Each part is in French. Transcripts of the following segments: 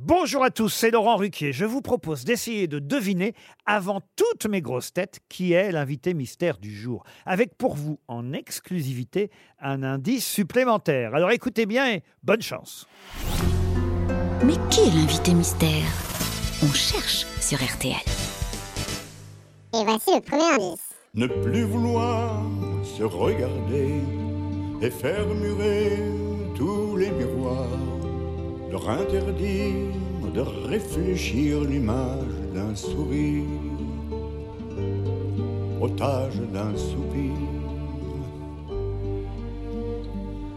Bonjour à tous, c'est Laurent Ruquier. Je vous propose d'essayer de deviner, avant toutes mes grosses têtes, qui est l'invité mystère du jour. Avec pour vous, en exclusivité, un indice supplémentaire. Alors écoutez bien et bonne chance. Mais qui est l'invité mystère? On cherche sur RTL. Et voici le premier indice. Ne plus vouloir se regarder et faire murer tous les miroirs, leur interdire de réfléchir l'image d'un sourire, otage d'un soupir.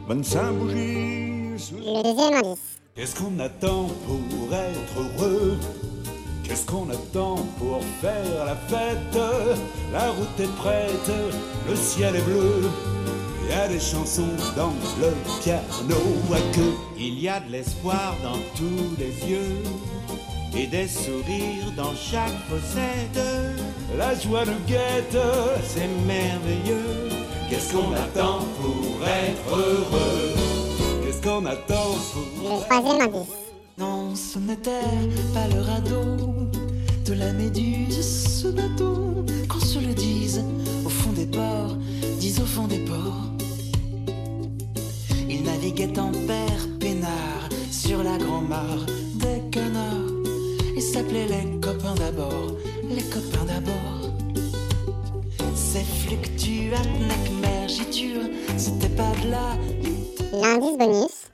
25 bougies sous Le deuxième indice. Qu'est-ce qu'on attend pour être heureux? Qu'est-ce qu'on attend pour faire la fête? La route est prête, le ciel est bleu. Il y a des chansons dans le piano à que Il y a de l'espoir dans tous les yeux et des sourires dans chaque fossette. la joie nous guette. C'est merveilleux. Qu'est-ce qu'on attend pour être heureux? Qu'est-ce qu'on attend pour Le troisième indice. Non, ce n'était pas le radeau de la méduse, ce bateau. Qu'on se le dise au fond des ports, dis au fond des ports. Il naviguait en père peinard sur la grand-mare des canards. Il s'appelait les copains d'abord, les copains d'abord. Ces fluctuates, mergiture, c'était pas de la L'indice bonus.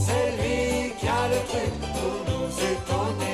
C'est lui qui a le truc pour nous étonner.